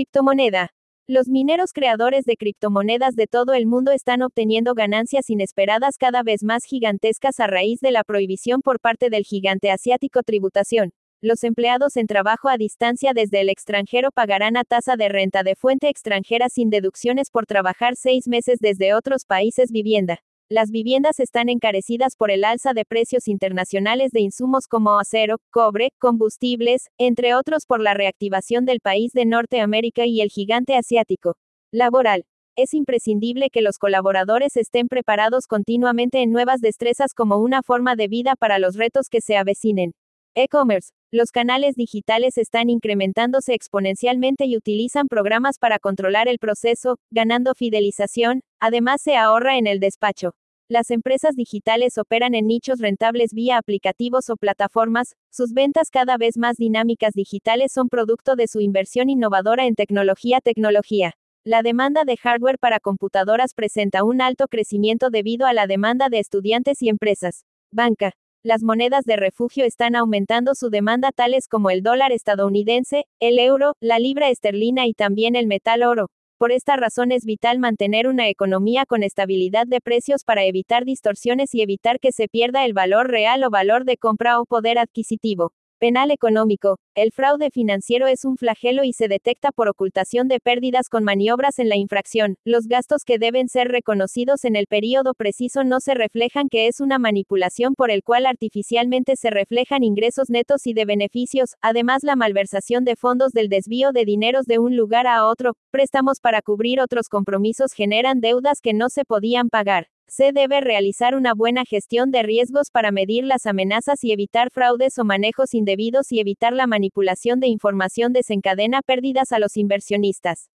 Criptomoneda. Los mineros creadores de criptomonedas de todo el mundo están obteniendo ganancias inesperadas cada vez más gigantescas a raíz de la prohibición por parte del gigante asiático tributación. Los empleados en trabajo a distancia desde el extranjero pagarán a tasa de renta de fuente extranjera sin deducciones por trabajar seis meses desde otros países vivienda. Las viviendas están encarecidas por el alza de precios internacionales de insumos como acero, cobre, combustibles, entre otros por la reactivación del país de Norteamérica y el gigante asiático. Laboral. Es imprescindible que los colaboradores estén preparados continuamente en nuevas destrezas como una forma de vida para los retos que se avecinen. E-commerce. Los canales digitales están incrementándose exponencialmente y utilizan programas para controlar el proceso, ganando fidelización, además se ahorra en el despacho. Las empresas digitales operan en nichos rentables vía aplicativos o plataformas, sus ventas cada vez más dinámicas digitales son producto de su inversión innovadora en tecnología tecnología. La demanda de hardware para computadoras presenta un alto crecimiento debido a la demanda de estudiantes y empresas. Banca. Las monedas de refugio están aumentando su demanda tales como el dólar estadounidense, el euro, la libra esterlina y también el metal oro. Por esta razón es vital mantener una economía con estabilidad de precios para evitar distorsiones y evitar que se pierda el valor real o valor de compra o poder adquisitivo. Penal económico. El fraude financiero es un flagelo y se detecta por ocultación de pérdidas con maniobras en la infracción. Los gastos que deben ser reconocidos en el periodo preciso no se reflejan que es una manipulación por el cual artificialmente se reflejan ingresos netos y de beneficios, además la malversación de fondos del desvío de dineros de un lugar a otro, préstamos para cubrir otros compromisos generan deudas que no se podían pagar. Se debe realizar una buena gestión de riesgos para medir las amenazas y evitar fraudes o manejos indebidos y evitar la manipulación de información desencadena pérdidas a los inversionistas.